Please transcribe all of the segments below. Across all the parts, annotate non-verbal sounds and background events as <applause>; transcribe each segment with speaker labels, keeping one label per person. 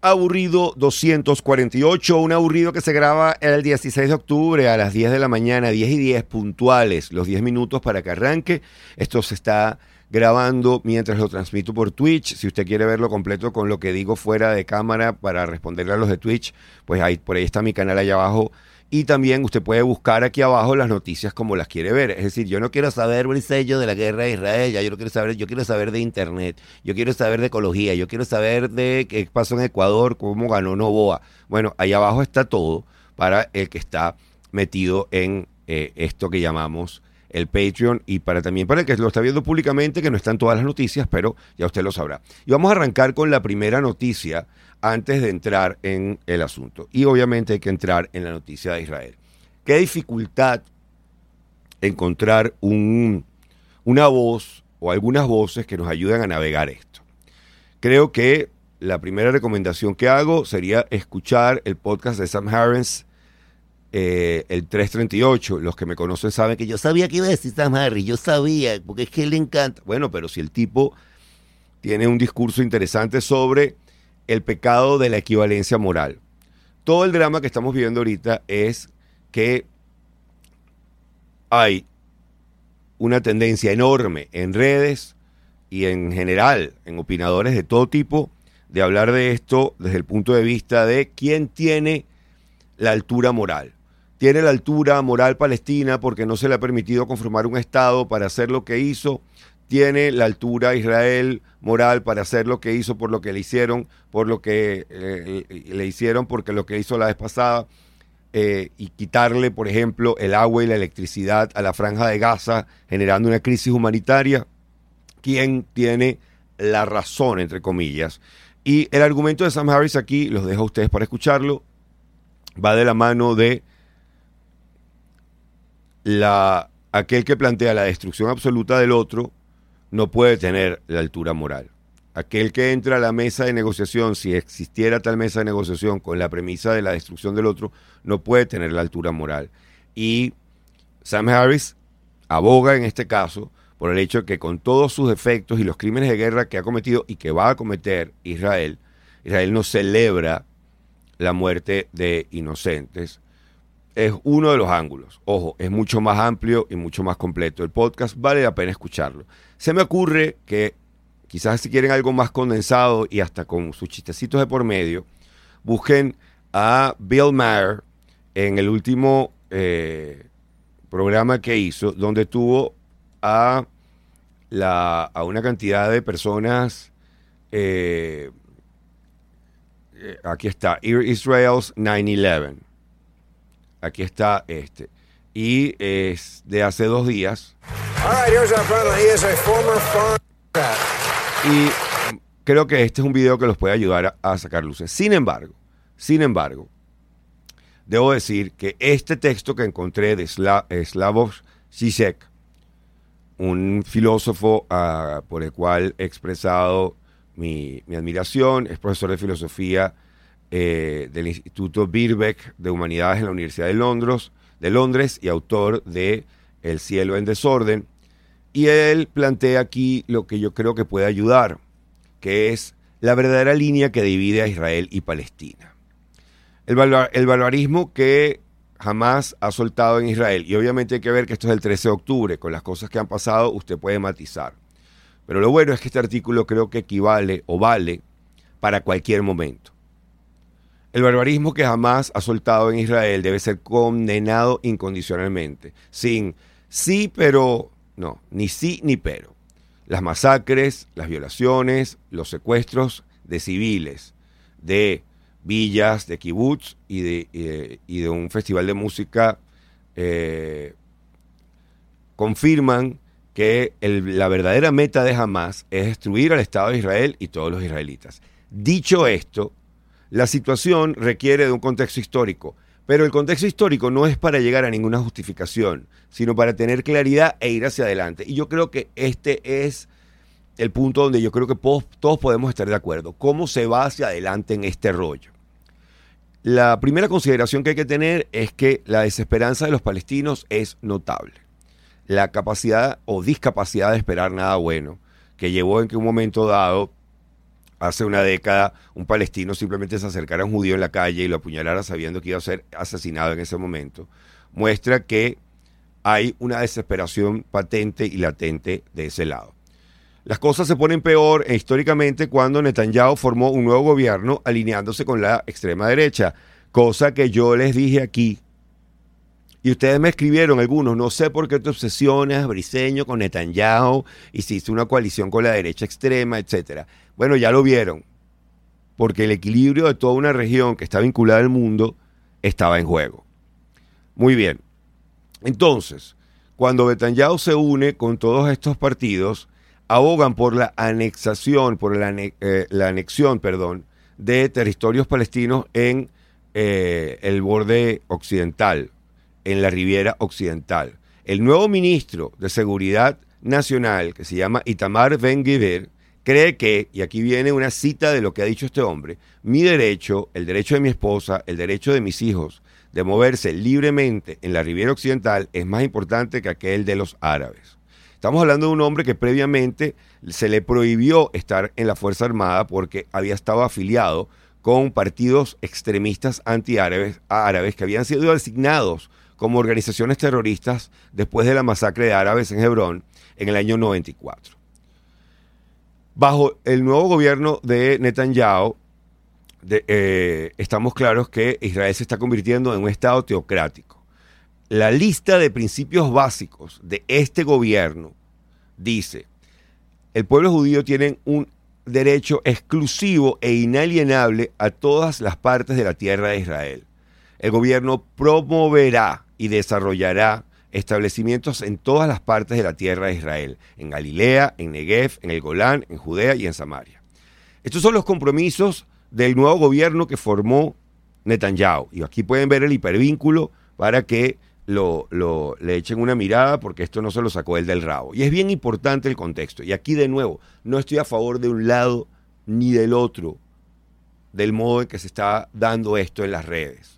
Speaker 1: Aburrido 248, un aburrido que se graba el 16 de octubre a las 10 de la mañana, 10 y 10 puntuales, los 10 minutos para que arranque. Esto se está grabando mientras lo transmito por Twitch. Si usted quiere verlo completo con lo que digo fuera de cámara para responderle a los de Twitch, pues ahí, por ahí está mi canal allá abajo y también usted puede buscar aquí abajo las noticias como las quiere ver. Es decir, yo no quiero saber el sello de la guerra de Israel, ya yo no quiero saber, yo quiero saber de internet, yo quiero saber de ecología, yo quiero saber de qué pasó en Ecuador, cómo ganó Novoa. Bueno, ahí abajo está todo para el que está metido en eh, esto que llamamos el Patreon y para también para el que lo está viendo públicamente, que no están todas las noticias, pero ya usted lo sabrá. Y vamos a arrancar con la primera noticia antes de entrar en el asunto. Y obviamente hay que entrar en la noticia de Israel. Qué dificultad encontrar un, una voz o algunas voces que nos ayuden a navegar esto. Creo que la primera recomendación que hago sería escuchar el podcast de Sam Harris, eh, el 338. Los que me conocen saben que yo sabía que iba a decir Sam Harris, yo sabía, porque es que le encanta. Bueno, pero si el tipo tiene un discurso interesante sobre el pecado de la equivalencia moral. Todo el drama que estamos viviendo ahorita es que hay una tendencia enorme en redes y en general en opinadores de todo tipo de hablar de esto desde el punto de vista de quién tiene la altura moral. Tiene la altura moral palestina porque no se le ha permitido conformar un Estado para hacer lo que hizo tiene la altura Israel moral para hacer lo que hizo por lo que le hicieron, por lo que eh, le hicieron, porque lo que hizo la vez pasada, eh, y quitarle, por ejemplo, el agua y la electricidad a la franja de Gaza, generando una crisis humanitaria. ¿Quién tiene la razón, entre comillas? Y el argumento de Sam Harris aquí, los dejo a ustedes para escucharlo, va de la mano de la, aquel que plantea la destrucción absoluta del otro no puede tener la altura moral. Aquel que entra a la mesa de negociación, si existiera tal mesa de negociación con la premisa de la destrucción del otro, no puede tener la altura moral. Y Sam Harris aboga en este caso por el hecho de que con todos sus defectos y los crímenes de guerra que ha cometido y que va a cometer Israel, Israel no celebra la muerte de inocentes. Es uno de los ángulos. Ojo, es mucho más amplio y mucho más completo. El podcast vale la pena escucharlo. Se me ocurre que quizás si quieren algo más condensado y hasta con sus chistecitos de por medio, busquen a Bill Maher en el último eh, programa que hizo, donde tuvo a, la, a una cantidad de personas. Eh, eh, aquí está, Israel's 9-11. Aquí está este y es de hace dos días. Y creo que este es un video que los puede ayudar a, sacar luces. Sin embargo, sin embargo, debo decir que este texto que encontré de Slavoj Zizek, un filósofo ah, por el cual he expresado mi, admiración, es profesor de filosofía eh, del Instituto Birbeck de Humanidades en la Universidad de Londres, de Londres y autor de El cielo en desorden. Y él plantea aquí lo que yo creo que puede ayudar, que es la verdadera línea que divide a Israel y Palestina. El, el barbarismo que jamás ha soltado en Israel. Y obviamente hay que ver que esto es el 13 de octubre, con las cosas que han pasado usted puede matizar. Pero lo bueno es que este artículo creo que equivale o vale para cualquier momento. El barbarismo que jamás ha soltado en Israel debe ser condenado incondicionalmente, sin sí, pero no, ni sí ni pero. Las masacres, las violaciones, los secuestros de civiles, de villas, de kibbutz y de, y de, un festival de música eh, confirman que la verdadera meta de Hamas es destruir al Estado de Israel y todos los israelitas. Dicho esto, la situación requiere de un contexto histórico, pero el contexto histórico no es para llegar a ninguna justificación, sino para tener claridad e ir hacia adelante. Y yo creo que este es el punto donde yo creo que todos, podemos estar de acuerdo. ¿Cómo se va hacia adelante en este rollo? La primera consideración que hay que tener es que la desesperanza de los palestinos es notable. La capacidad o discapacidad de esperar nada bueno, que llevó en que un momento dado hace una década un palestino simplemente se acercara a un judío en la calle y lo apuñalara sabiendo que iba a ser asesinado en ese momento, muestra que hay una desesperación patente y latente de ese lado. Las cosas se ponen peor e históricamente cuando Netanyahu formó un nuevo gobierno alineándose con la extrema derecha, cosa que yo les dije aquí. Y ustedes me escribieron algunos, no sé por qué te obsesionas, Briseño, con Netanyahu, hiciste una coalición con la derecha extrema, etc. Bueno, ya lo vieron, porque el equilibrio de toda una región que está vinculada al mundo estaba en juego. Muy bien. Entonces, cuando Netanyahu se une con todos estos partidos, abogan por la anexación, por la, eh, anexión, perdón, de territorios palestinos en eh, el borde occidental, en la Riviera Occidental. El nuevo ministro de Seguridad Nacional, que se llama Itamar Ben Gvir, cree que, y aquí viene una cita de lo que ha dicho este hombre, mi derecho, el derecho de mi esposa, el derecho de mis hijos de moverse libremente en la Riviera Occidental es más importante que aquel de los árabes. Estamos hablando de un hombre que previamente se le prohibió estar en la Fuerza Armada porque había estado afiliado con partidos extremistas antiárabes árabes que habían sido designados como organizaciones terroristas después de la masacre de árabes en Hebrón en el año 94. Bajo el nuevo gobierno de Netanyahu, eh, estamos claros que Israel se está convirtiendo en un Estado teocrático la lista de principios básicos de este gobierno dice, el pueblo judío tiene un derecho exclusivo e inalienable a todas las partes de la tierra de Israel. El gobierno promoverá y desarrollará establecimientos en todas las partes de la tierra de Israel, en Galilea, en Negev, en el Golán, en Judea y en Samaria. Estos son los compromisos del nuevo gobierno que formó Netanyahu. Y aquí pueden ver el hipervínculo para que lo, le echen una mirada porque esto no se lo sacó él del rabo. Y es bien importante el contexto. Y aquí de nuevo, no estoy a favor de un lado ni del otro del modo en que se está dando esto en las redes.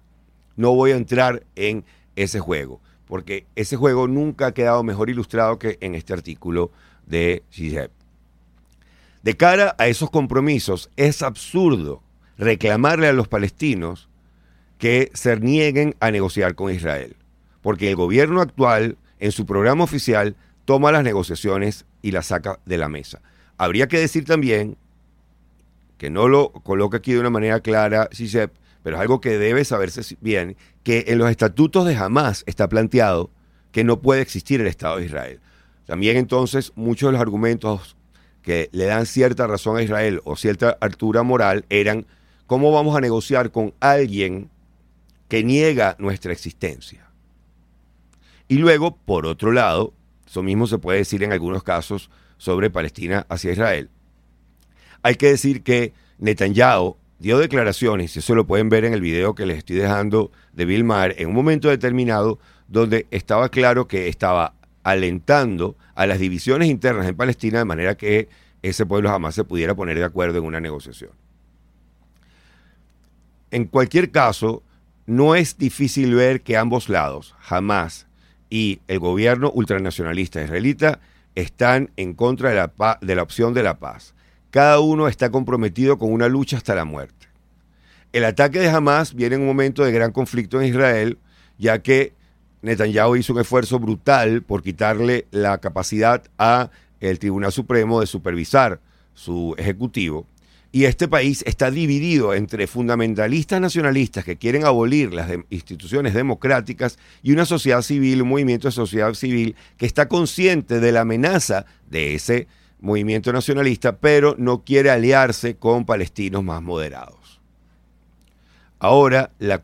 Speaker 1: No voy a entrar en ese juego, porque ese juego nunca ha quedado mejor ilustrado que en este artículo de CISEP. De cara a esos compromisos, es absurdo reclamarle a los palestinos que se nieguen a negociar con Israel porque el gobierno actual, en su programa oficial, toma las negociaciones y las saca de la mesa. Habría que decir también, que no lo coloca aquí de una manera clara, CISEP, pero es algo que debe saberse bien, que en los estatutos de Hamas está planteado que no puede existir el Estado de Israel. También entonces muchos de los argumentos que le dan cierta razón a Israel o cierta altura moral eran cómo vamos a negociar con alguien que niega nuestra existencia. Y luego, por otro lado, eso mismo se puede decir en algunos casos sobre Palestina hacia Israel. Hay que decir que Netanyahu dio declaraciones, y eso lo pueden ver en el video que les estoy dejando de Bill Maher, en un momento determinado donde estaba claro que estaba alentando a las divisiones internas en Palestina de manera que ese pueblo jamás se pudiera poner de acuerdo en una negociación. En cualquier caso, no es difícil ver que ambos lados, jamás y el gobierno ultranacionalista israelita están en contra de la, de la opción de la paz. Cada uno está comprometido con una lucha hasta la muerte. El ataque de Hamas viene en un momento de gran conflicto en Israel, ya que Netanyahu hizo un esfuerzo brutal por quitarle la capacidad a el Tribunal Supremo de supervisar su ejecutivo y este país está dividido entre fundamentalistas nacionalistas que quieren abolir las instituciones democráticas y una sociedad civil, un movimiento de sociedad civil que está consciente de la amenaza de ese movimiento nacionalista, pero no quiere aliarse con palestinos más moderados. Ahora la,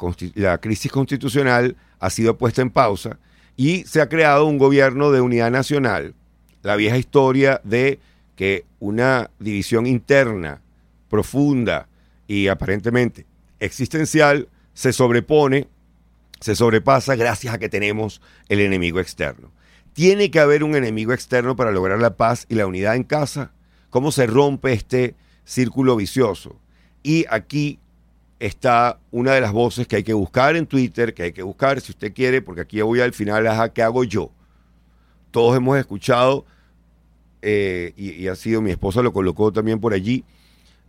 Speaker 1: crisis constitucional ha sido puesta en pausa y se ha creado un gobierno de unidad nacional. La vieja historia de que una división interna profunda y aparentemente existencial se sobrepone, se sobrepasa gracias a que tenemos el enemigo externo. Tiene que haber un enemigo externo para lograr la paz y la unidad en casa. ¿Cómo se rompe este círculo vicioso? Y aquí está una de las voces que hay que buscar en Twitter, que hay que buscar si usted quiere, porque aquí voy al final a qué hago yo. Todos hemos escuchado, eh, y, ha sido mi esposa lo colocó también por allí,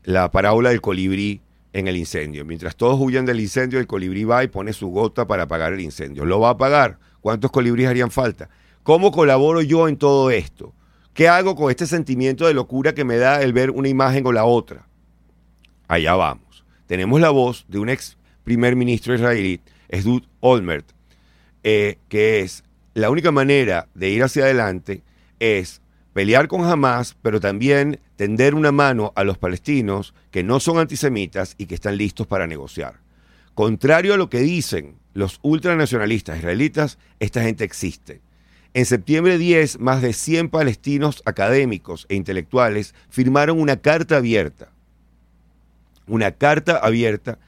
Speaker 1: la parábola del colibrí en el incendio. Mientras todos huyen del incendio, el colibrí va y pone su gota para apagar el incendio. ¿Lo va a apagar? ¿Cuántos colibríes harían falta? ¿Cómo colaboro yo en todo esto? ¿Qué hago con este sentimiento de locura que me da el ver una imagen o la otra? Allá vamos. Tenemos la voz de un ex primer ministro israelí, Esdud Olmert, eh, que es la única manera de ir hacia adelante es pelear con Hamas, pero también tender una mano a los palestinos que no son antisemitas y que están listos para negociar. Contrario a lo que dicen los ultranacionalistas israelitas, esta gente existe. En septiembre 10, más de 100 palestinos académicos e intelectuales firmaron una carta abierta, una carta abierta,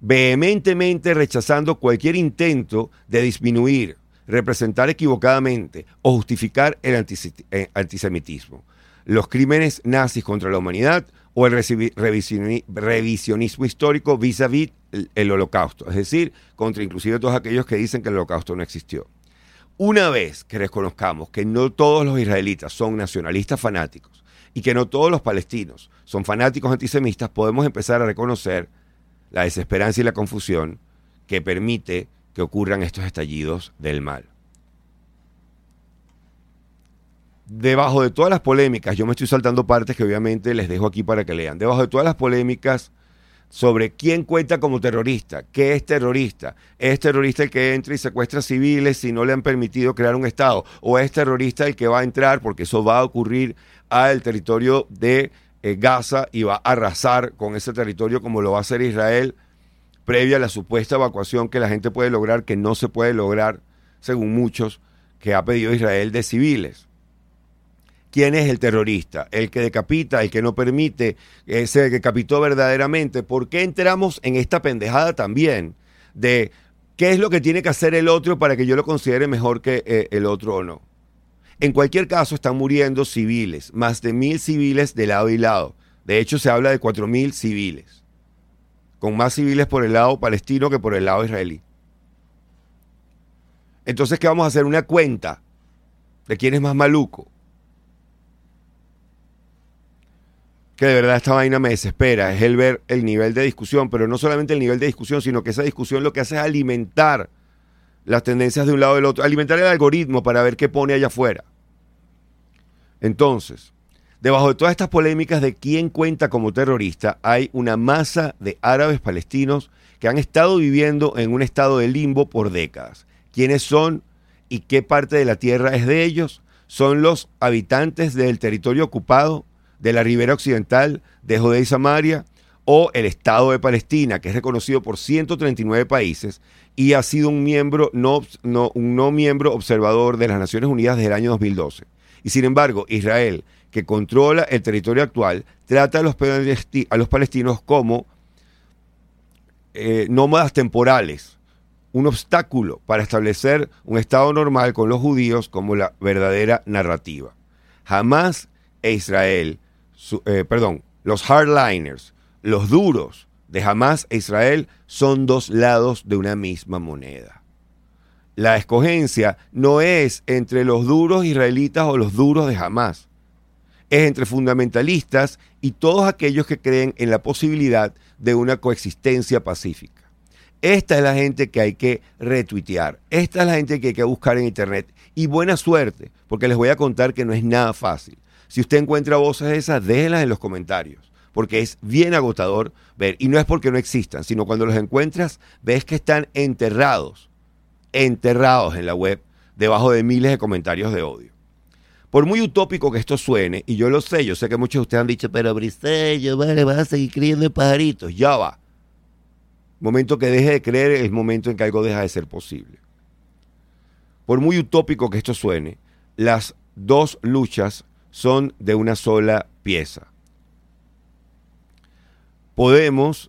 Speaker 1: vehementemente rechazando cualquier intento de disminuir, representar equivocadamente o justificar el eh, antisemitismo, los crímenes nazis contra la humanidad o el revisionismo histórico vis a vis el holocausto, es decir, contra inclusive todos aquellos que dicen que el holocausto no existió. Una vez que reconozcamos que no todos los israelitas son nacionalistas fanáticos y que no todos los palestinos son fanáticos antisemitas, podemos empezar a reconocer la desesperanza y la confusión que permite que ocurran estos estallidos del mal. Debajo de todas las polémicas, yo me estoy saltando partes que obviamente les dejo aquí para que lean. Debajo de todas las polémicas sobre quién cuenta como terrorista, qué es terrorista, es terrorista el que entra y secuestra civiles si no le han permitido crear un Estado, o es terrorista el que va a entrar, porque eso va a ocurrir al territorio de eh, Gaza y va a arrasar con ese territorio como lo va a hacer Israel previa a la supuesta evacuación que la gente puede lograr, que no se puede lograr, según muchos, que ha pedido Israel de civiles. ¿Quién es el terrorista? El que decapita, el que no permite, ese que decapitó verdaderamente. ¿Por qué entramos en esta pendejada también de qué es lo que tiene que hacer el otro para que yo lo considere mejor que eh, el otro o no? En cualquier caso, están muriendo civiles, más de mil civiles de lado y lado. De hecho, se habla de cuatro mil civiles con más civiles por el lado palestino que por el lado israelí. Entonces, ¿qué vamos a hacer? Una cuenta de quién es más maluco. Que de verdad esta vaina me desespera, es el ver el nivel de discusión, pero no solamente el nivel de discusión, sino que esa discusión lo que hace es alimentar las tendencias de un lado del otro, alimentar el algoritmo para ver qué pone allá afuera. Entonces, Debajo de todas estas polémicas de quién cuenta como terrorista, hay una masa de árabes palestinos que han estado viviendo en un estado de limbo por décadas. ¿Quiénes son y qué parte de la tierra es de ellos? Son los habitantes del territorio ocupado de la ribera occidental de Judea y Samaria o el Estado de Palestina, que es reconocido por 139 países y ha sido un miembro no, un no miembro observador de las Naciones Unidas desde el año 2012. Y sin embargo, Israel que controla el territorio actual, trata a los, a los palestinos como eh, nómadas temporales, un obstáculo para establecer un Estado normal con los judíos como la verdadera narrativa. Jamás e Israel, eh, perdón, los hardliners, los duros de Hamas e Israel son dos lados de una misma moneda. La escogencia no es entre los duros israelitas o los duros de Hamas es entre fundamentalistas y todos aquellos que creen en la posibilidad de una coexistencia pacífica. Esta es la gente que hay que retuitear, esta es la gente que hay que buscar en internet. Y buena suerte, porque les voy a contar que no es nada fácil. Si usted encuentra voces esas, déjenlas en los comentarios, porque es bien agotador ver. Y no es porque no existan, sino cuando los encuentras, ves que están enterrados, enterrados en la web, debajo de miles de comentarios de odio. Por muy utópico que esto suene, y yo lo sé, yo sé que muchos de ustedes han dicho, pero Brisello, vale, vas a seguir creyendo en pajaritos. Ya va. Momento que deje de creer es momento en que algo deja de ser posible. Por muy utópico que esto suene, las dos luchas son de una sola pieza. Podemos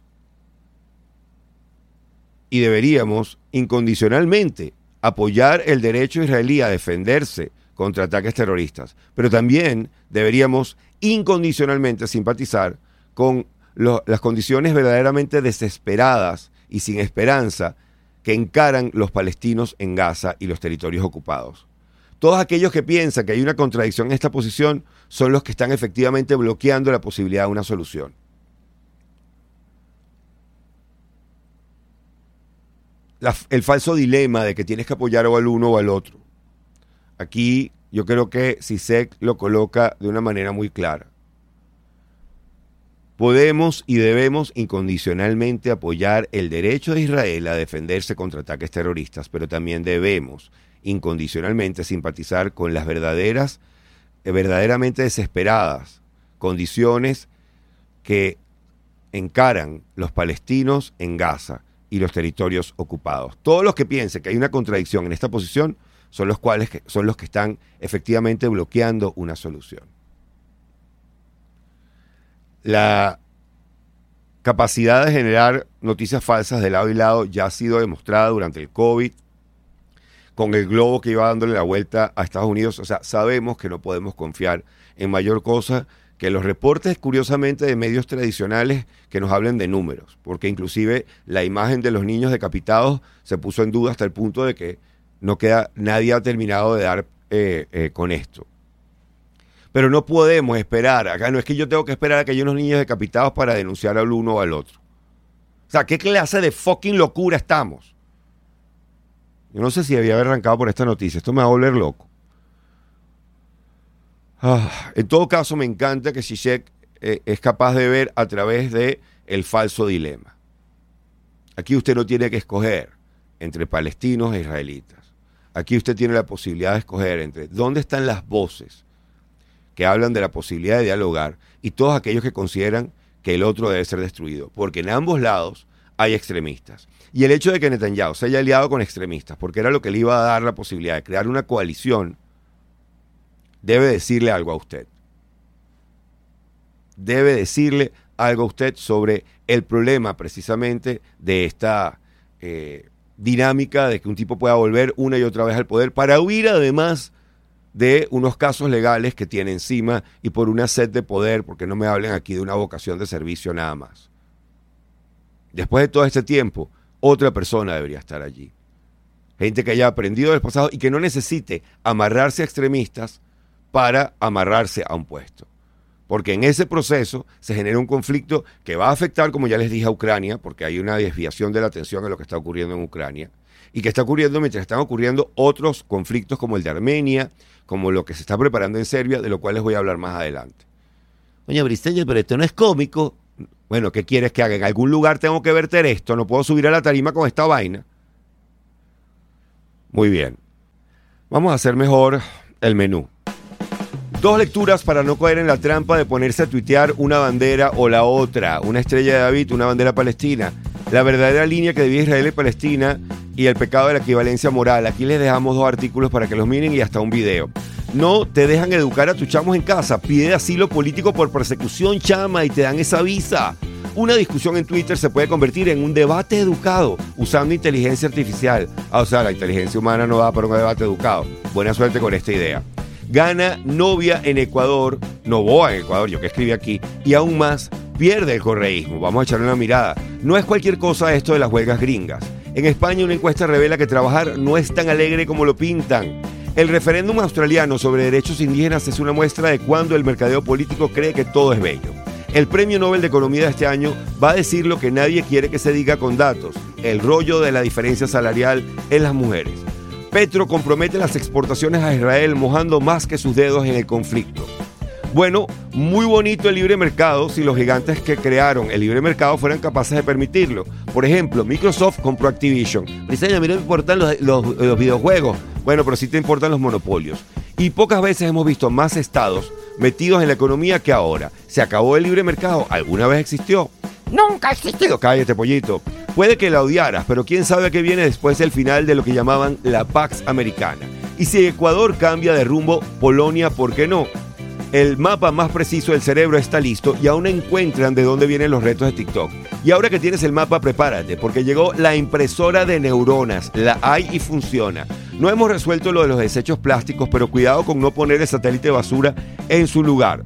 Speaker 1: y deberíamos incondicionalmente apoyar el derecho israelí a defenderse contra ataques terroristas. Pero también deberíamos incondicionalmente simpatizar con las condiciones verdaderamente desesperadas y sin esperanza que encaran los palestinos en Gaza y los territorios ocupados. Todos aquellos que piensan que hay una contradicción en esta posición son los que están efectivamente bloqueando la posibilidad de una solución. El falso dilema de que tienes que apoyar o al uno o al otro. Aquí yo creo que CISEC lo coloca de una manera muy clara. Podemos y debemos incondicionalmente apoyar el derecho de Israel a defenderse contra ataques terroristas, pero también debemos incondicionalmente simpatizar con las verdaderas, eh, verdaderamente desesperadas condiciones que encaran los palestinos en Gaza y los territorios ocupados. Todos los que piensen que hay una contradicción en esta posición son los cuales son los que están efectivamente bloqueando una solución. La capacidad de generar noticias falsas de lado y lado ya ha sido demostrada durante el COVID, con el globo que iba dándole la vuelta a Estados Unidos. O sea, sabemos que no podemos confiar en mayor cosa que los reportes, curiosamente, de medios tradicionales que nos hablen de números, porque inclusive la imagen de los niños decapitados se puso en duda hasta el punto de que no queda, nadie ha terminado de dar eh, eh, con esto. Pero no podemos esperar, acá no es que yo tengo que esperar a que haya unos niños decapitados para denunciar al uno o al otro. O sea, ¿qué clase de fucking locura estamos? Yo no sé si había arrancado por esta noticia, esto me va a volver loco. Ah, en todo caso, me encanta que Zizek eh, es capaz de ver a través de el falso dilema. Aquí usted no tiene que escoger entre palestinos e israelitas. Aquí usted tiene la posibilidad de escoger entre dónde están las voces que hablan de la posibilidad de dialogar y todos aquellos que consideran que el otro debe ser destruido. Porque en ambos lados hay extremistas. Y el hecho de que Netanyahu se haya aliado con extremistas, porque era lo que le iba a dar la posibilidad de crear una coalición debe decirle algo a usted. Debe decirle algo a usted sobre el problema precisamente de esta eh, dinámica de que un tipo pueda volver una y otra vez al poder para huir además de unos casos legales que tiene encima y por una sed de poder, porque no me hablen aquí de una vocación de servicio nada más. Después de todo este tiempo, otra persona debería estar allí. Gente que haya aprendido del pasado y que no necesite amarrarse a extremistas para amarrarse a un puesto. Porque en ese proceso se genera un conflicto que va a afectar, como ya les dije, a Ucrania, porque hay una desviación de la atención a lo que está ocurriendo en Ucrania, y que está ocurriendo mientras están ocurriendo otros conflictos como el de Armenia, como lo que se está preparando en Serbia, de lo cual les voy a hablar más adelante. Doña Bristeña, pero esto no es cómico. Bueno, ¿qué quieres que haga? En algún lugar tengo que verter esto, no puedo subir a la tarima con esta vaina. Muy bien. Vamos a hacer mejor el menú. Dos lecturas para no caer en la trampa de ponerse a tuitear una bandera o la otra, una estrella de David, una bandera palestina. La verdadera línea que debía Israel y Palestina y el pecado de la equivalencia moral. Aquí les dejamos dos artículos para que los miren y hasta un video. No te dejan educar a tus chamos en casa. Pide asilo político por persecución, chama, y te dan esa visa. Una discusión en Twitter se puede convertir en un debate educado usando inteligencia artificial. Ah, o sea, la inteligencia humana no da para un debate educado. Buena suerte con esta idea gana novia en Ecuador, Novoa en Ecuador, yo que escribí aquí, y aún más pierde el correísmo. Vamos a echarle una mirada. No es cualquier cosa esto de las huelgas gringas. En España una encuesta revela que trabajar no es tan alegre como lo pintan. El referéndum australiano sobre derechos indígenas es una muestra de cuando el mercadeo político cree que todo es bello. El Premio Nobel de Economía de este año va a decir lo que nadie quiere que se diga con datos, el rollo de la diferencia salarial en las mujeres. Petro compromete las exportaciones a Israel mojando más que sus dedos en el conflicto. Bueno, muy bonito el libre mercado si los gigantes que crearon el libre mercado fueran capaces de permitirlo. Por ejemplo, Microsoft compró Activision. No me importan los, los videojuegos. Bueno, pero sí te importan los monopolios. Y pocas veces hemos visto más estados metidos en la economía que ahora. ¿Se acabó el libre mercado? ¿Alguna vez existió? Nunca ha existido. Cállate, pollito. Puede que la odiaras, pero quién sabe qué viene después del final de lo que llamaban la Pax Americana. Y si Ecuador cambia de rumbo, Polonia, ¿por qué no? El mapa más preciso del cerebro está listo y aún encuentran de dónde vienen los retos de TikTok. Y ahora que tienes el mapa, prepárate, porque llegó la impresora de neuronas. La hay y funciona. No hemos resuelto lo de los desechos plásticos, pero cuidado con no poner el satélite de basura en su lugar.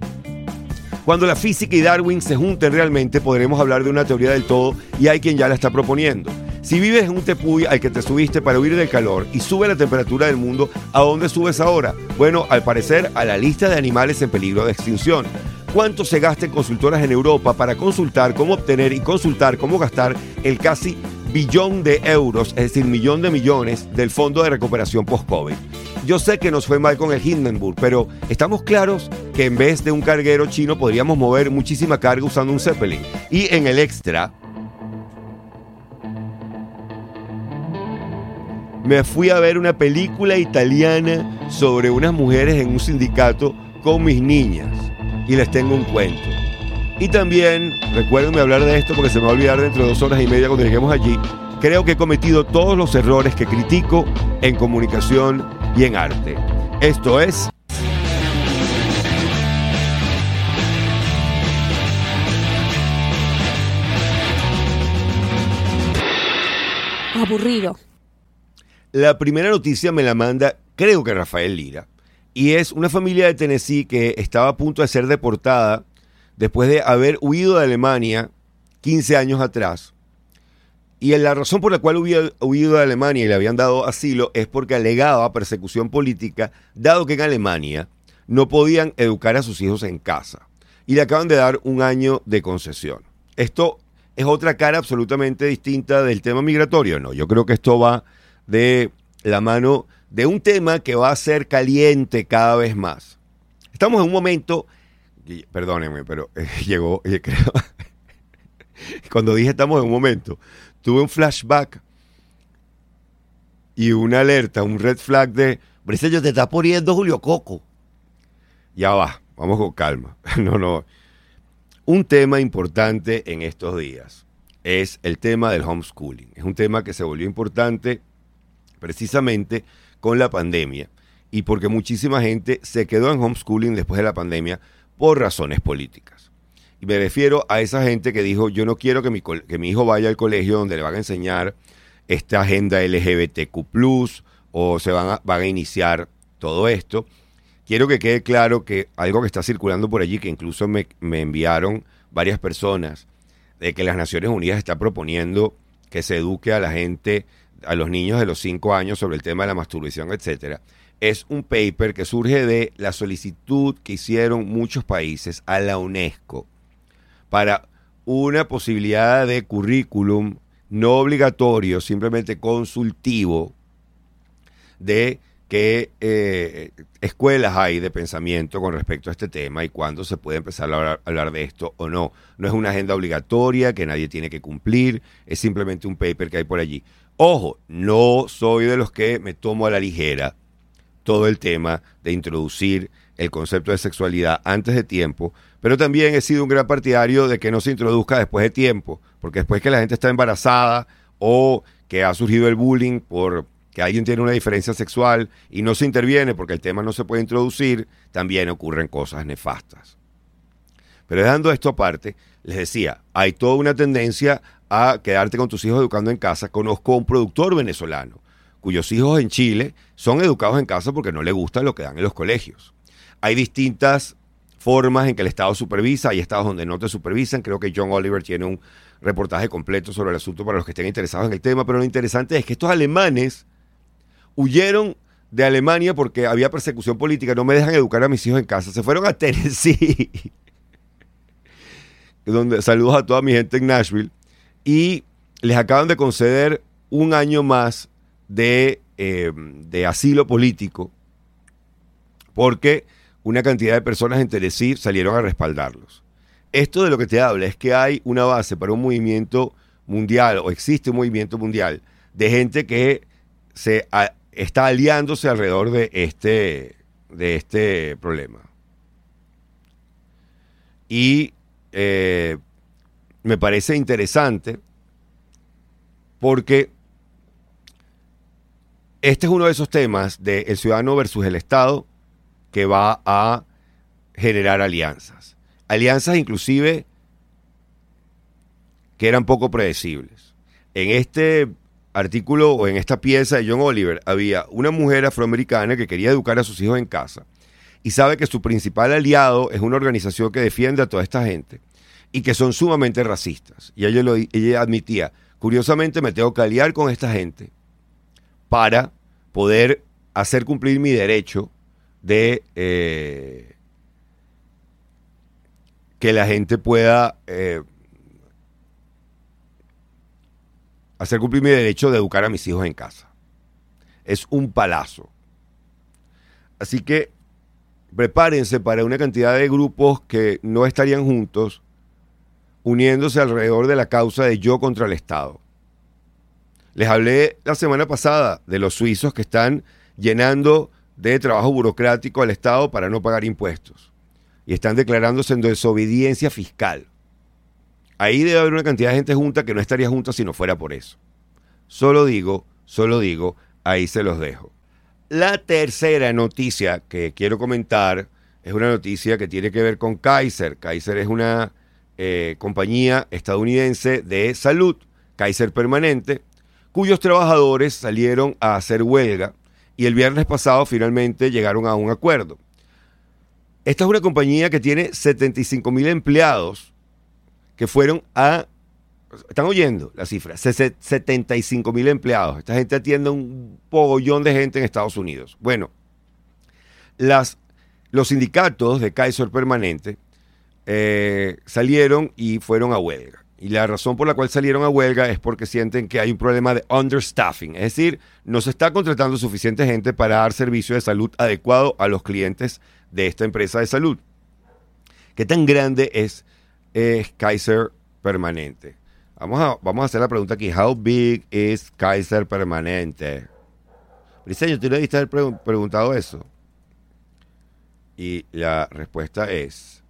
Speaker 1: Cuando la física y Darwin se junten realmente, podremos hablar de una teoría del todo y hay quien ya la está proponiendo. Si vives en un tepuy al que te subiste para huir del calor y sube la temperatura del mundo, ¿a dónde subes ahora? Bueno, al parecer a la lista de animales en peligro de extinción. ¿Cuánto se gasta en consultoras en Europa para consultar cómo obtener y consultar cómo gastar el casi billón de euros, es decir, millón de millones del Fondo de Recuperación Post-COVID. Yo sé que nos fue mal con el Hindenburg, pero estamos claros que en vez de un carguero chino podríamos mover muchísima carga usando un Zeppelin. Y en el extra, me fui a ver una película italiana sobre unas mujeres en un sindicato con mis niñas. Y les tengo un cuento. Y también, recuérdenme hablar de esto porque se me va a olvidar dentro de dos horas y media cuando lleguemos allí. Creo que he cometido todos los errores que critico en comunicación y en arte. Esto es... La primera noticia me la manda, creo que Rafael Lira, y es una familia de Tennessee que estaba a punto de ser deportada después de haber huido de Alemania 15 años atrás. Y la razón por la cual hubiera huido de Alemania y le habían dado asilo es porque alegaba persecución política, dado que en Alemania no podían educar a sus hijos en casa. Y le acaban de dar un año de concesión. Esto es otra cara absolutamente distinta del tema migratorio. No, yo creo que esto va de la mano de un tema que va a ser caliente cada vez más. Estamos en un momento, perdónenme, pero <laughs> eh, llegó, eh, creo, <laughs> cuando dije estamos en un momento, tuve un flashback y una alerta, un red flag de, yo te está poniendo Julio Coco. Ya va, vamos con calma. <laughs> No, no. Un tema importante en estos días es el tema del homeschooling. Es un tema que se volvió importante precisamente con la pandemia y porque muchísima gente se quedó en homeschooling después de la pandemia por razones políticas. Y me refiero a esa gente que dijo, yo no quiero que mi, hijo vaya al colegio donde le van a enseñar esta agenda LGBTQ o se van a, van a iniciar todo esto. Quiero que quede claro que algo que está circulando por allí, que incluso me, me enviaron varias personas, de que las Naciones Unidas está proponiendo que se eduque a la gente a los niños de los 5 años sobre el tema de la masturbación, etcétera, es un paper que surge de la solicitud que hicieron muchos países a la UNESCO para una posibilidad de currículum no obligatorio, simplemente consultivo, de qué eh, escuelas hay de pensamiento con respecto a este tema y cuándo se puede empezar a hablar, de esto o no. No es una agenda obligatoria que nadie tiene que cumplir, es simplemente un paper que hay por allí. Ojo, no soy de los que me tomo a la ligera todo el tema de introducir el concepto de sexualidad antes de tiempo, pero también he sido un gran partidario de que no se introduzca después de tiempo, porque después que la gente está embarazada o que ha surgido el bullying por que alguien tiene una diferencia sexual y no se interviene porque el tema no se puede introducir, también ocurren cosas nefastas. Pero dejando esto aparte, les decía, hay toda una tendencia a quedarte con tus hijos educando en casa. Conozco a un productor venezolano cuyos hijos en Chile son educados en casa porque no le gusta lo que dan en los colegios. Hay distintas formas en que el Estado supervisa, hay estados donde no te supervisan. Creo que John Oliver tiene un reportaje completo sobre el asunto para los que estén interesados en el tema, pero lo interesante es que estos alemanes huyeron de Alemania porque había persecución política, no me dejan educar a mis hijos en casa, se fueron a <laughs> Tennessee, donde saludos a toda mi gente en Nashville, y les acaban de conceder un año más de, eh, de asilo político porque una cantidad de personas en Tennessee salieron a respaldarlos. Esto de lo que te habla es que hay una base para un movimiento mundial o existe un movimiento mundial de gente que se está aliándose alrededor de este, de este problema. Y eh, me parece interesante porque este es uno de esos temas del el ciudadano versus el Estado que va a generar alianzas. Alianzas inclusive que eran poco predecibles. En este artículo o en esta pieza de John Oliver había una mujer afroamericana que quería educar a sus hijos en casa y sabe que su principal aliado es una organización que defiende a toda esta gente y que son sumamente racistas. Y ella, lo, ella admitía, curiosamente me tengo que aliar con esta gente para poder hacer cumplir mi derecho de eh, que la gente pueda eh, hacer cumplir mi derecho de educar a mis hijos en casa. Es un palazo. Así que prepárense para una cantidad de grupos que no estarían juntos uniéndose alrededor de la causa de yo contra el Estado. Les hablé la semana pasada de los suizos que están llenando de trabajo burocrático al Estado para no pagar impuestos y están declarándose en desobediencia fiscal. Ahí debe haber una cantidad de gente junta que no estaría junta si no fuera por eso. Solo digo, solo digo, ahí se los dejo. La tercera noticia que quiero comentar es una noticia que tiene que ver con Kaiser. Kaiser es una eh, compañía estadounidense de salud, Kaiser Permanente, cuyos trabajadores salieron a hacer huelga y el viernes pasado finalmente llegaron a un acuerdo. Esta es una compañía que tiene 75 mil empleados que fueron a... Están oyendo la cifra, 75 mil empleados. Esta gente atiende un pogollón de gente en Estados Unidos. Bueno, las, los sindicatos de Kaiser Permanente eh, salieron y fueron a huelga. Y la razón por la cual salieron a huelga es porque sienten que hay un problema de understaffing, es decir, no se está contratando suficiente gente para dar servicio de salud adecuado a los clientes de esta empresa de salud. ¿Qué tan grande es es Kaiser permanente? Vamos a, vamos a hacer la pregunta aquí. How big is Kaiser permanente? Briseño, ¿tú le diste haber preguntado eso? Y la respuesta es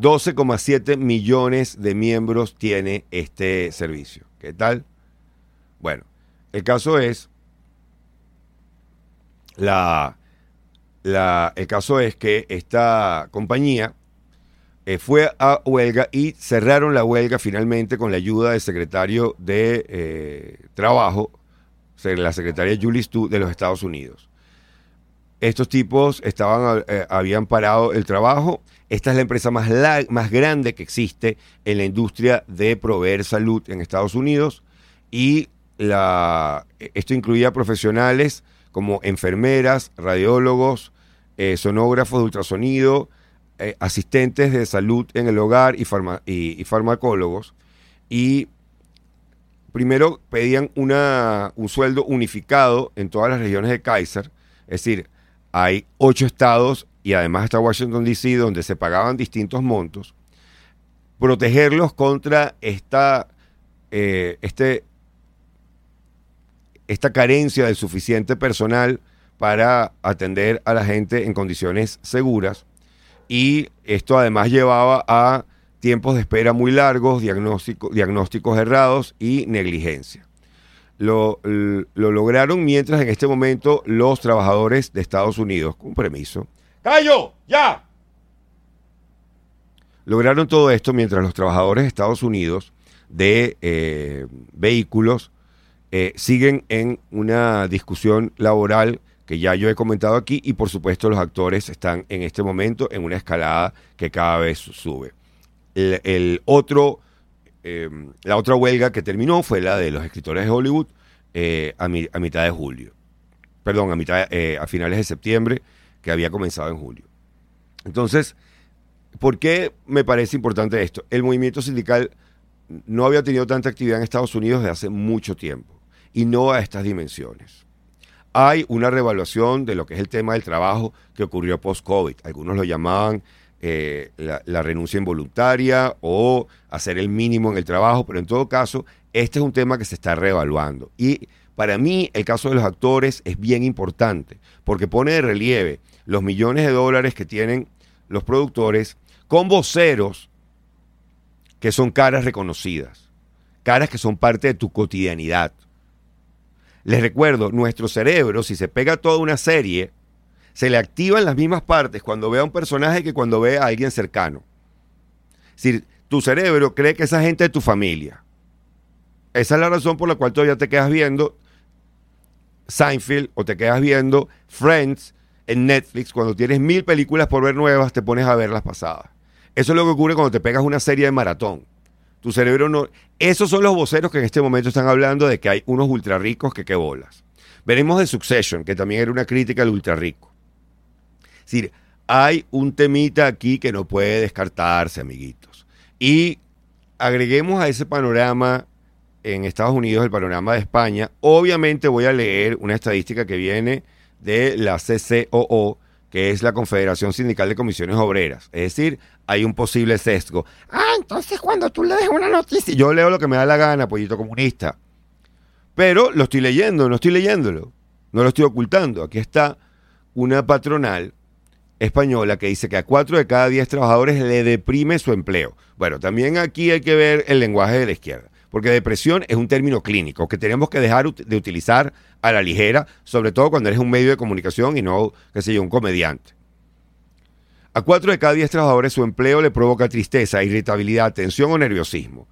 Speaker 1: 12,7 millones de miembros tiene este servicio. ¿Qué tal? Bueno, el caso es la, la el caso es que esta compañía eh, fue a huelga y cerraron la huelga finalmente con la ayuda del secretario de eh, Trabajo, la secretaria Julie Stu de los Estados Unidos. Estos tipos estaban, eh, habían parado el trabajo. Esta es la empresa más, grande que existe en la industria de proveer salud en Estados Unidos y esto incluía profesionales como enfermeras, radiólogos, sonógrafos de ultrasonido, eh, asistentes de salud en el hogar y, y, farmacólogos. Y primero pedían una, un sueldo unificado en todas las regiones de Kaiser. Es decir, hay ocho estados y además está Washington, D.C., donde se pagaban distintos montos. Protegerlos contra esta, eh, este, esta carencia de suficiente personal para atender a la gente en condiciones seguras y esto además llevaba a tiempos de espera muy largos, diagnósticos errados y negligencia. Lo, lograron mientras en este momento los trabajadores de Estados Unidos, con permiso, ¡Callo! ¡Ya! Lograron todo esto mientras los trabajadores de Estados Unidos de eh, vehículos eh, siguen en una discusión laboral que ya yo he comentado aquí y por supuesto los actores están en este momento en una escalada que cada vez sube. El, otro, em, la otra huelga que terminó fue la de los escritores de Hollywood eh, a, mitad de julio, perdón, a, mitad, eh, a finales de septiembre, que había comenzado en julio. Entonces, ¿por qué me parece importante esto? El movimiento sindical no había tenido tanta actividad en Estados Unidos desde hace mucho tiempo y no a estas dimensiones hay una revaluación de lo que es el tema del trabajo que ocurrió post-COVID. Algunos lo llamaban eh, la, renuncia involuntaria o hacer el mínimo en el trabajo, pero en todo caso, este es un tema que se está reevaluando. Y para mí, el caso de los actores es bien importante, porque pone de relieve los millones de dólares que tienen los productores con voceros que son caras reconocidas, caras que son parte de tu cotidianidad. Les recuerdo, nuestro cerebro, si se pega toda una serie, se le activan las mismas partes cuando ve a un personaje que cuando ve a alguien cercano. Si tu cerebro cree que esa gente es tu familia. Esa es la razón por la cual todavía te quedas viendo Seinfeld o te quedas viendo Friends en Netflix. Cuando tienes mil películas por ver nuevas, te pones a ver las pasadas. Eso es lo que ocurre cuando te pegas una serie de maratón. Tu cerebro no... Esos son los voceros que en este momento están hablando de que hay unos ultra ricos que qué bolas. Veremos de Succession, que también era una crítica al ultra rico. Es decir, hay un temita aquí que no puede descartarse, amiguitos. Y agreguemos a ese panorama en Estados Unidos, el panorama de España, obviamente voy a leer una estadística que viene de la CCOO, que es la Confederación Sindical de Comisiones Obreras. Es decir, hay un posible sesgo. Ah, entonces cuando tú lees una noticia, yo leo lo que me da la gana, pollito comunista. Pero lo estoy leyendo, no estoy leyéndolo, no lo estoy ocultando. Aquí está una patronal española que dice que a cuatro de cada diez trabajadores le deprime su empleo. Bueno, también aquí hay que ver el lenguaje de la izquierda, porque depresión es un término clínico que tenemos que dejar de utilizar a la ligera, sobre todo cuando eres un medio de comunicación y no, qué sé yo, un comediante. A cuatro de cada diez trabajadores su empleo le provoca tristeza, irritabilidad, tensión o nerviosismo.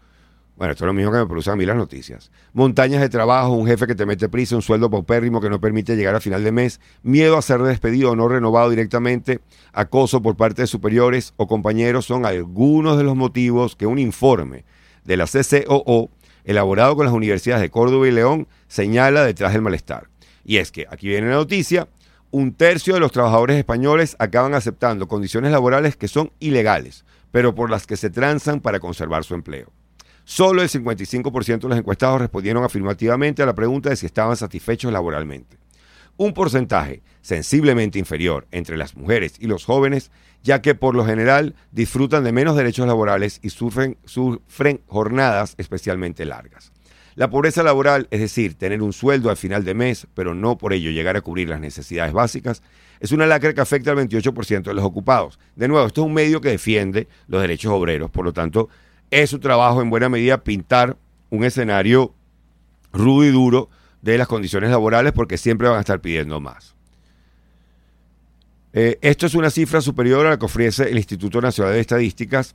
Speaker 1: Bueno, esto es lo mismo que me producen a mí las noticias. Montañas de trabajo, un jefe que te mete prisa, un sueldo paupérrimo que no permite llegar a final de mes, miedo a ser despedido o no renovado directamente, acoso por parte de superiores o compañeros son algunos de los motivos que un informe de la CCOO, elaborado con las universidades de Córdoba y León, señala detrás del malestar. Y es que, aquí viene la noticia, un tercio de los trabajadores españoles acaban aceptando condiciones laborales que son ilegales, pero por las que se transan para conservar su empleo. Solo el 55% de los encuestados respondieron afirmativamente a la pregunta de si estaban satisfechos laboralmente. Un porcentaje sensiblemente inferior entre las mujeres y los jóvenes, ya que por lo general disfrutan de menos derechos laborales y sufren, sufren jornadas especialmente largas. La pobreza laboral, es decir, tener un sueldo al final de mes, pero no por ello llegar a cubrir las necesidades básicas, es una lacra que afecta al 28% de los ocupados. De nuevo, esto es un medio que defiende los derechos obreros, por lo tanto, es su trabajo en buena medida pintar un escenario rudo y duro de las condiciones laborales porque siempre van a estar pidiendo más. Eh, esto es una cifra superior a la que ofrece el Instituto Nacional de Estadísticas,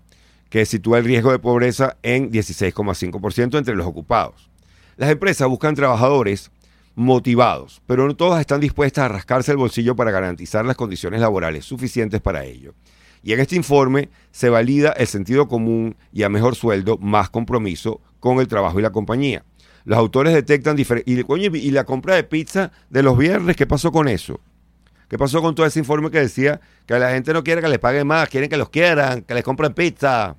Speaker 1: que sitúa el riesgo de pobreza en 16,5% entre los ocupados. Las empresas buscan trabajadores motivados, pero no todas están dispuestas a rascarse el bolsillo para garantizar las condiciones laborales suficientes para ello. Y en este informe se valida el sentido común y a mejor sueldo, más compromiso con el trabajo y la compañía. Los autores detectan diferentes... Y, y la compra de pizza de los viernes, ¿qué pasó con eso? ¿Qué pasó con todo ese informe que decía que la gente no quiere que les paguen más, quieren que los quieran, que les compren pizza?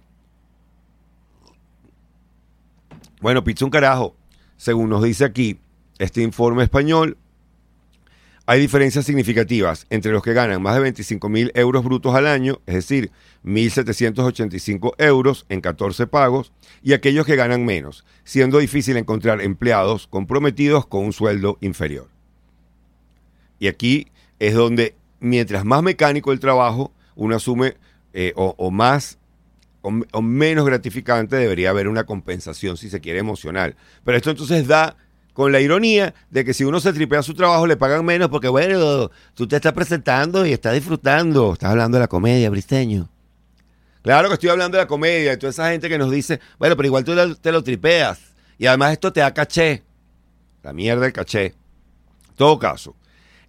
Speaker 1: Bueno, pizza un carajo. Según nos dice aquí este informe español, hay diferencias significativas entre los que ganan más de 25 mil euros brutos al año, es decir, 1.785 euros en 14 pagos, y aquellos que ganan menos, siendo difícil encontrar empleados comprometidos con un sueldo inferior. Y aquí es donde, mientras más mecánico el trabajo, uno asume eh, o, más o menos gratificante, debería haber una compensación, si se quiere, emocional. Pero esto entonces da con la ironía de que si uno se tripea su trabajo le pagan menos porque, bueno, tú te estás presentando y estás disfrutando. Estás hablando de la comedia, Bristeño. Claro que estoy hablando de la comedia y toda esa gente que nos dice, bueno, pero igual tú te lo tripeas. Y además esto te da caché. La mierda del caché. En todo caso,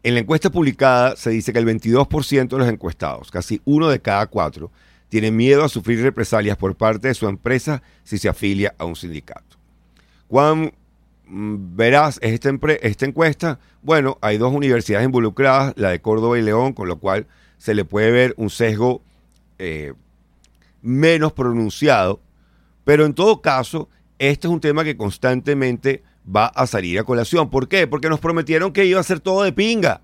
Speaker 1: en la encuesta publicada se dice que el 22% de los encuestados, casi uno de cada cuatro, tiene miedo a sufrir represalias por parte de su empresa si se afilia a un sindicato. ¿Cuán verás esta, esta encuesta, bueno, hay dos universidades involucradas, la de Córdoba y León, con lo cual se le puede ver un sesgo eh, menos pronunciado, pero en todo caso, este es un tema que constantemente va a salir a colación. ¿Por qué? Porque nos prometieron que iba a ser todo de pinga.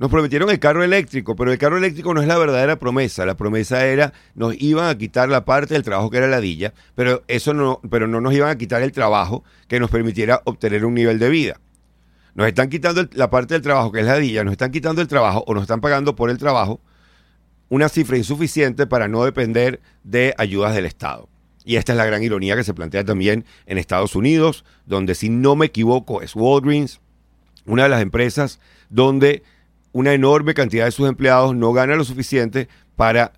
Speaker 1: Nos prometieron el carro eléctrico, pero el carro eléctrico no es la verdadera promesa. La promesa era nos iban a quitar la parte del trabajo que era ladilla, pero eso no, pero no nos iban a quitar el trabajo que nos permitiera obtener un nivel de vida. Nos están quitando la parte del trabajo que es ladilla, nos están quitando el trabajo o nos están pagando por el trabajo una cifra insuficiente para no depender de ayudas del Estado. Y esta es la gran ironía que se plantea también en Estados Unidos, donde si no me equivoco es Walgreens, una de las empresas donde una enorme cantidad de sus empleados no gana lo suficiente para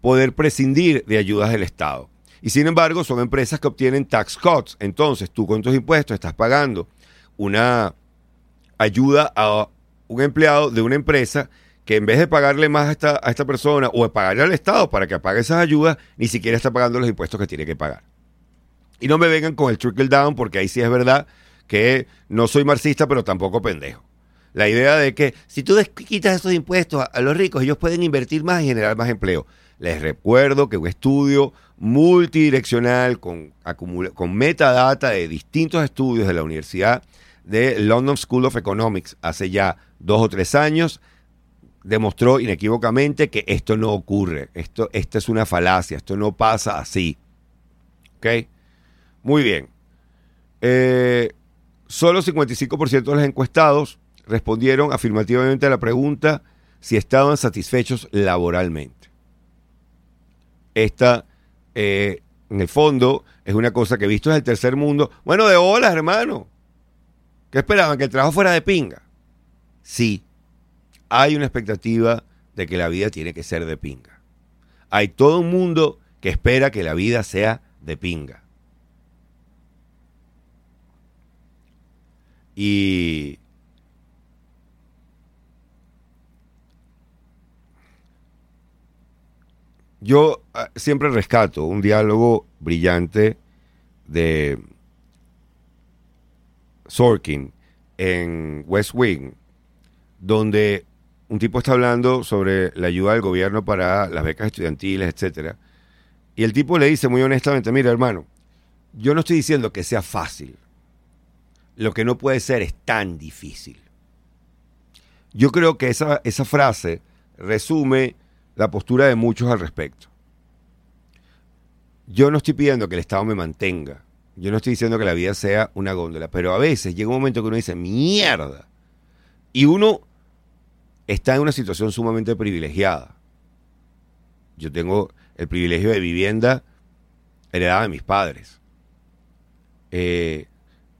Speaker 1: poder prescindir de ayudas del Estado. Y sin embargo, son empresas que obtienen tax cuts. Entonces, tú con tus impuestos estás pagando una ayuda a un empleado de una empresa que en vez de pagarle más a esta, a esta persona o de pagarle al Estado para que apague esas ayudas, ni siquiera está pagando los impuestos que tiene que pagar. Y no me vengan con el trickle down, porque ahí sí es verdad que no soy marxista, pero tampoco pendejo. La idea de que si tú quitas esos impuestos a, los ricos, ellos pueden invertir más y generar más empleo. Les recuerdo que un estudio multidireccional con, con metadata de distintos estudios de la Universidad de London School of Economics hace ya dos o tres años demostró inequívocamente que esto no ocurre. Esto, esta es una falacia, esto no pasa así. ¿Ok? Muy bien. Eh, solo 55% de los encuestados respondieron afirmativamente a la pregunta si estaban satisfechos laboralmente. Esta, eh, en el fondo, es una cosa que visto en el tercer mundo. Bueno, de olas, hermano. ¿Qué esperaban? ¿Que el trabajo fuera de pinga? Sí, hay una expectativa de que la vida tiene que ser de pinga. Hay todo un mundo que espera que la vida sea de pinga. Y yo ah, siempre rescato un diálogo brillante de Sorkin en West Wing, donde un tipo está hablando sobre la ayuda del gobierno para las becas estudiantiles, etcétera. Y el tipo le dice muy honestamente, mira hermano, yo no estoy diciendo que sea fácil. Lo que no puede ser es tan difícil. Yo creo que esa, esa frase resume la postura de muchos al respecto. Yo no estoy pidiendo que el Estado me mantenga. Yo no estoy diciendo que la vida sea una góndola. Pero a veces llega un momento que uno dice, mierda. Y uno está en una situación sumamente privilegiada. Yo tengo el privilegio de vivienda heredada de mis padres. Eh,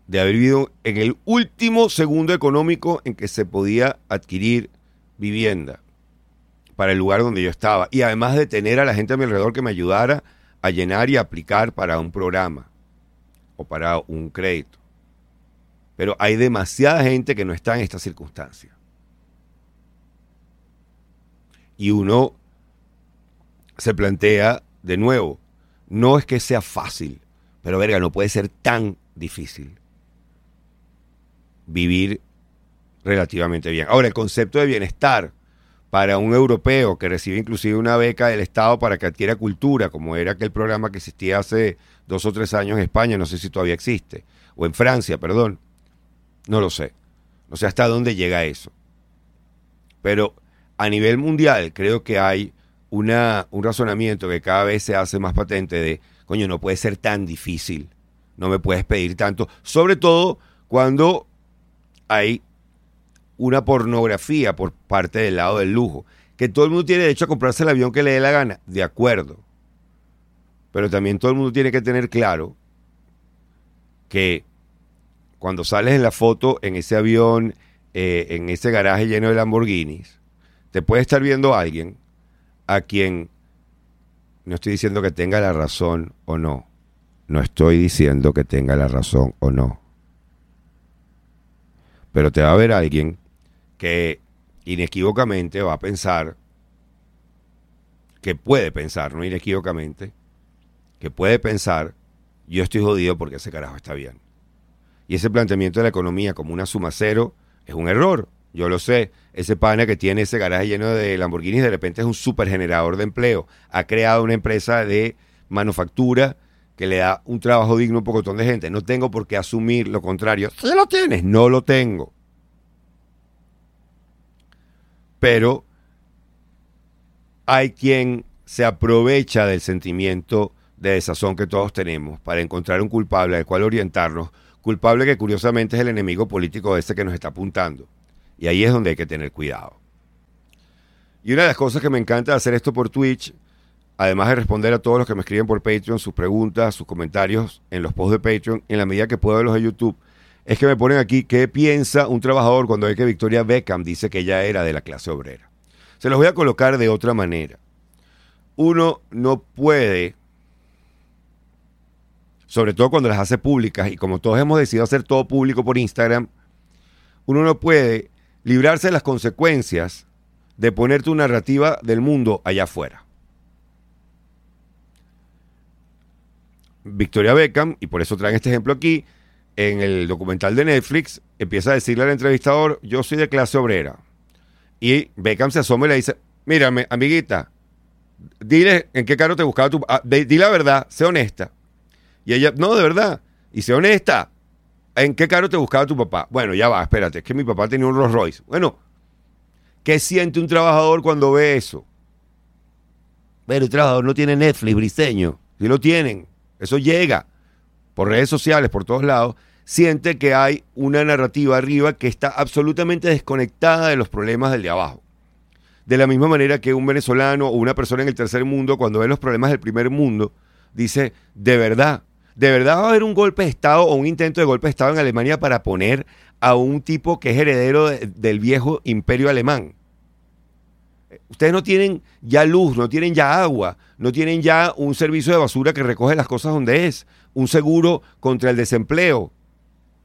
Speaker 1: de haber vivido en el último segundo económico en que se podía adquirir vivienda para el lugar donde yo estaba. Y además de tener a la gente a mi alrededor que me ayudara a llenar y aplicar para un programa o para un crédito. Pero hay demasiada gente que no está en esta circunstancia. y uno se plantea de nuevo, no es que sea fácil, pero verga, no puede ser tan difícil vivir relativamente bien. Ahora, el concepto de bienestar para un europeo que recibe inclusive una beca del Estado para que adquiera cultura, como era aquel programa que existía hace dos o tres años en España, no sé si todavía existe, o en Francia, perdón, no lo sé. No sé hasta dónde llega eso. Pero a nivel mundial creo que hay una, un razonamiento que cada vez se hace más patente de, coño, no puede ser tan difícil, no me puedes pedir tanto, sobre todo cuando hay una pornografía por parte del lado del lujo, que todo el mundo tiene derecho a comprarse el avión que le dé la gana, de acuerdo, pero también todo el mundo tiene que tener claro que cuando sales en la foto en ese avión, eh, en ese garaje lleno de Lamborghinis, te puede estar viendo alguien a quien no estoy diciendo que tenga la razón o no. No estoy diciendo que tenga la razón o no. Pero te va a ver alguien que inequívocamente va a pensar, que puede pensar, no inequívocamente, que puede pensar, yo estoy jodido porque ese carajo está bien. Y ese planteamiento de la economía como una suma cero es un error. Yo lo sé. Ese pana que tiene ese garaje lleno de Lamborghinis de repente es un super generador de empleo. Ha creado una empresa de manufactura que le da un trabajo digno a un pocotón de gente. No tengo por qué asumir lo contrario. Si lo tienes, no lo tengo. Pero hay quien se aprovecha del sentimiento de desazón que todos tenemos para encontrar un culpable al cual orientarnos. Culpable que curiosamente es el enemigo político ese que nos está apuntando. Y ahí es donde hay que tener cuidado. Y una de las cosas que me encanta hacer esto por Twitch, además de responder a todos los que me escriben por Patreon, sus preguntas, sus comentarios en los posts de Patreon, en la medida que puedo los de YouTube, es que me ponen aquí qué piensa un trabajador cuando ve que Victoria Beckham dice que ella era de la clase obrera. Se los voy a colocar de otra manera. Uno no puede, sobre todo cuando las hace públicas, y como todos hemos decidido hacer todo público por Instagram, uno no puede librarse de las consecuencias de poner tu narrativa del mundo allá afuera. Victoria Beckham, y por eso traen este ejemplo aquí, en el documental de Netflix, empieza a decirle al entrevistador, yo soy de clase obrera. Y Beckham se asoma y le dice, mírame, amiguita, dile en qué carro te buscaba tu... Ah, di la verdad, sé honesta. Y ella, no, de verdad. Y sé honesta, ¿en qué carro te buscaba tu papá? Bueno, ya va, espérate, es que mi papá tenía un Rolls Royce. Bueno, ¿qué siente un trabajador cuando ve eso? Pero el trabajador no tiene Netflix, briseño. Si lo tienen, eso llega por redes sociales, por todos lados, siente que hay una narrativa arriba que está absolutamente desconectada de los problemas del de abajo. De la misma manera que un venezolano o una persona en el tercer mundo, cuando ve los problemas del primer mundo, dice, de verdad, de verdad va a haber un golpe de Estado o un intento de golpe de Estado en Alemania para poner a un tipo que es heredero del viejo imperio alemán. Ustedes no tienen ya luz, no tienen ya agua, no tienen ya un servicio de basura que recoge las cosas donde es, un seguro contra el desempleo.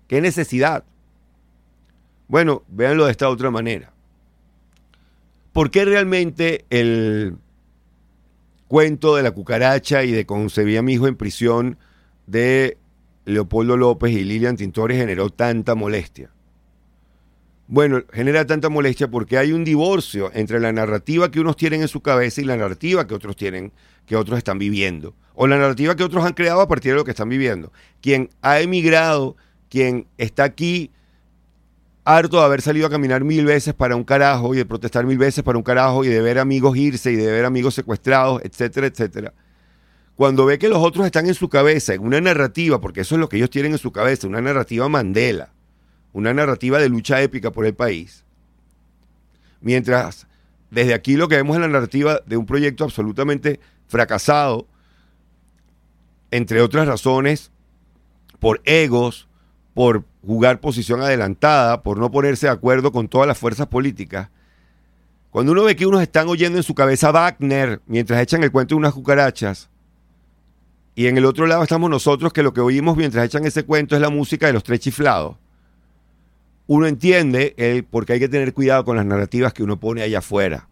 Speaker 1: ¿Qué necesidad? Bueno, véanlo de esta otra manera. ¿Por qué realmente el cuento de la cucaracha y de concebía a mi hijo en prisión de Leopoldo López y Lilian Tintori generó tanta molestia? Bueno, genera tanta molestia porque hay un divorcio entre la narrativa que unos tienen en su cabeza y la narrativa que otros tienen, que otros están viviendo. O la narrativa que otros han creado a partir de lo que están viviendo. Quien ha emigrado, quien está aquí harto de haber salido a caminar mil veces para un carajo y de protestar mil veces para un carajo y de ver amigos irse y de ver amigos secuestrados, etcétera, etcétera. Cuando ve que los otros están en su cabeza, en una narrativa, porque eso es lo que ellos tienen en su cabeza, una narrativa Mandela, una narrativa de lucha épica por el país. Mientras desde aquí lo que vemos es la narrativa de un proyecto absolutamente fracasado, entre otras razones, por egos, por jugar posición adelantada, por no ponerse de acuerdo con todas las fuerzas políticas. Cuando uno ve que unos están oyendo en su cabeza Wagner mientras echan el cuento de unas cucarachas, y en el otro lado estamos nosotros que lo que oímos mientras echan ese cuento es la música de los tres chiflados uno entiende porque hay que tener cuidado con las narrativas que uno pone allá afuera.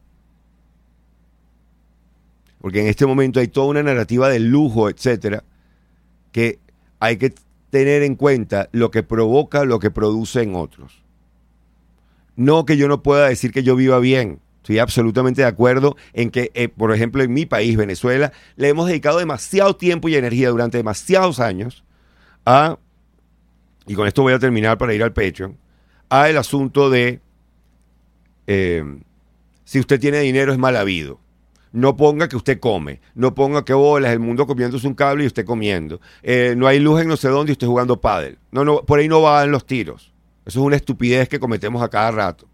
Speaker 1: Porque en este momento hay toda una narrativa del lujo, etcétera, que hay que tener en cuenta lo que provoca, lo que produce en otros. No que yo no pueda decir que yo viva bien. Estoy absolutamente de acuerdo en que, eh, por ejemplo, en mi país, Venezuela, le hemos dedicado demasiado tiempo y energía durante demasiados años a, y con esto voy a terminar para ir al Patreon, a el asunto de eh, si usted tiene dinero es mal habido. No ponga que usted come, no ponga que bolas, el mundo comiéndose un cable y usted comiendo. Eh, no hay luz en no sé dónde y usted jugando pádel. No, no, por ahí no van los tiros. Eso es una estupidez que cometemos a cada rato.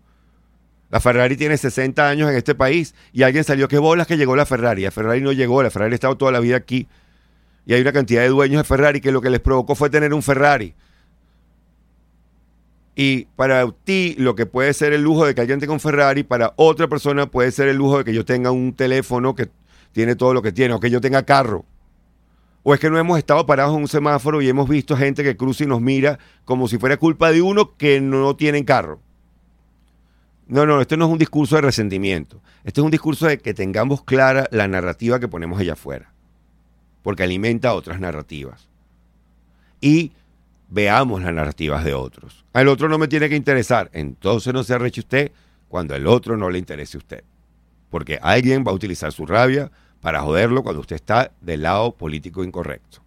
Speaker 1: La Ferrari tiene 60 años en este país y alguien salió que bolas que llegó la Ferrari. La Ferrari no llegó, la Ferrari ha estado toda la vida aquí. Y hay una cantidad de dueños de Ferrari que lo que les provocó fue tener un Ferrari. Y para ti, lo que puede ser el lujo de que alguien tenga un Ferrari, para otra persona puede ser el lujo de que yo tenga un teléfono que tiene todo lo que tiene, o que yo tenga carro. O es que no hemos estado parados en un semáforo y hemos visto gente que cruza y nos mira como si fuera culpa de uno que no tiene carro. No, no, esto no es un discurso de resentimiento. Este es un discurso de que tengamos clara la narrativa que ponemos allá afuera. Porque alimenta otras narrativas. Y veamos las narrativas de otros. Al otro no me tiene que interesar, entonces no se arreche usted cuando el otro no le interese a usted. Porque alguien va a utilizar su rabia para joderlo cuando usted está del lado político incorrecto.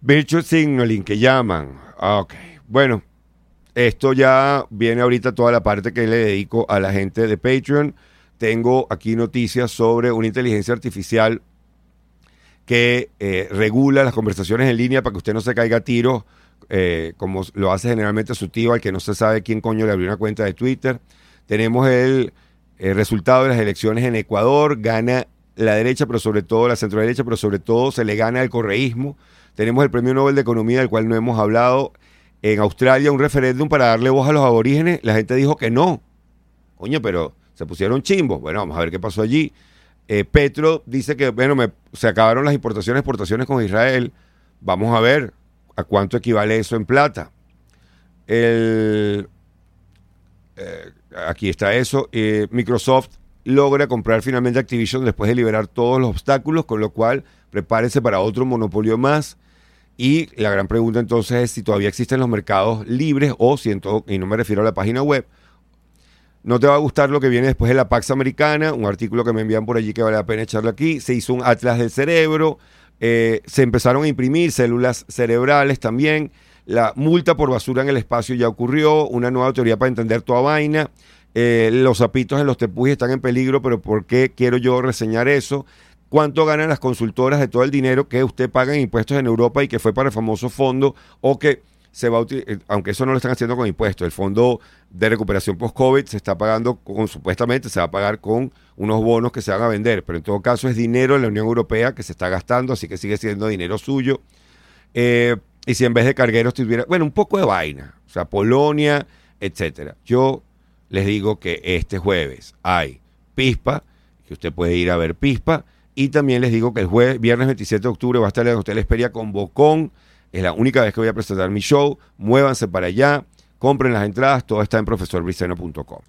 Speaker 1: Virtual Signaling que llaman. Ok, bueno, esto ya viene ahorita toda la parte que le dedico a la gente de Patreon. Tengo aquí noticias sobre una inteligencia artificial que eh, regula las conversaciones en línea para que usted no se caiga a tiro, eh, como lo hace generalmente su tío, al que no se sabe quién coño le abrió una cuenta de Twitter. Tenemos el, resultado de las elecciones en Ecuador, gana la derecha, pero sobre todo la centro derecha, pero sobre todo se le gana el correísmo. Tenemos el Premio Nobel de Economía, del cual no hemos hablado. En Australia, un referéndum para darle voz a los aborígenes. La gente dijo que no. Coño, pero se pusieron chimbos. Bueno, vamos a ver qué pasó allí. Eh, Petro dice que, bueno, se acabaron las importaciones, exportaciones con Israel. Vamos a ver a cuánto equivale eso en plata. Eh, aquí está eso. Eh, Microsoft logra comprar finalmente Activision después de liberar todos los obstáculos, con lo cual prepárese para otro monopolio más. Y la gran pregunta entonces es si todavía existen los mercados libres o si en todo, y no me refiero a la página web, no te va a gustar lo que viene después de la Pax Americana, un artículo que me envían por allí que vale la pena echarlo aquí. Se hizo un atlas del cerebro, eh, se empezaron a imprimir células cerebrales también. La multa por basura en el espacio ya ocurrió, una nueva teoría para entender toda vaina. Eh, los zapitos en los tepujis están en peligro, pero ¿por qué quiero yo reseñar eso? ¿Cuánto ganan las consultoras de todo el dinero que usted paga en impuestos en Europa y que fue para el famoso fondo o que se va a eh, aunque eso no lo están haciendo con impuestos, el fondo de recuperación post-COVID se está pagando con, supuestamente se va a pagar con unos bonos que se van a vender, pero en todo caso es dinero de la Unión Europea que se está gastando, así que sigue siendo dinero suyo. Eh, y si en vez de cargueros tuviera, bueno, un poco de vaina, o sea, Polonia, etcétera. Yo les digo que este jueves hay Pispa, que usted puede ir a ver Pispa, y también les digo que el jueves, viernes 27 de octubre va a estar en el Hotel Esperia con Bocón, es la única vez que voy a presentar mi show. Muévanse para allá, compren las entradas, todo está en profesorbriceno.com.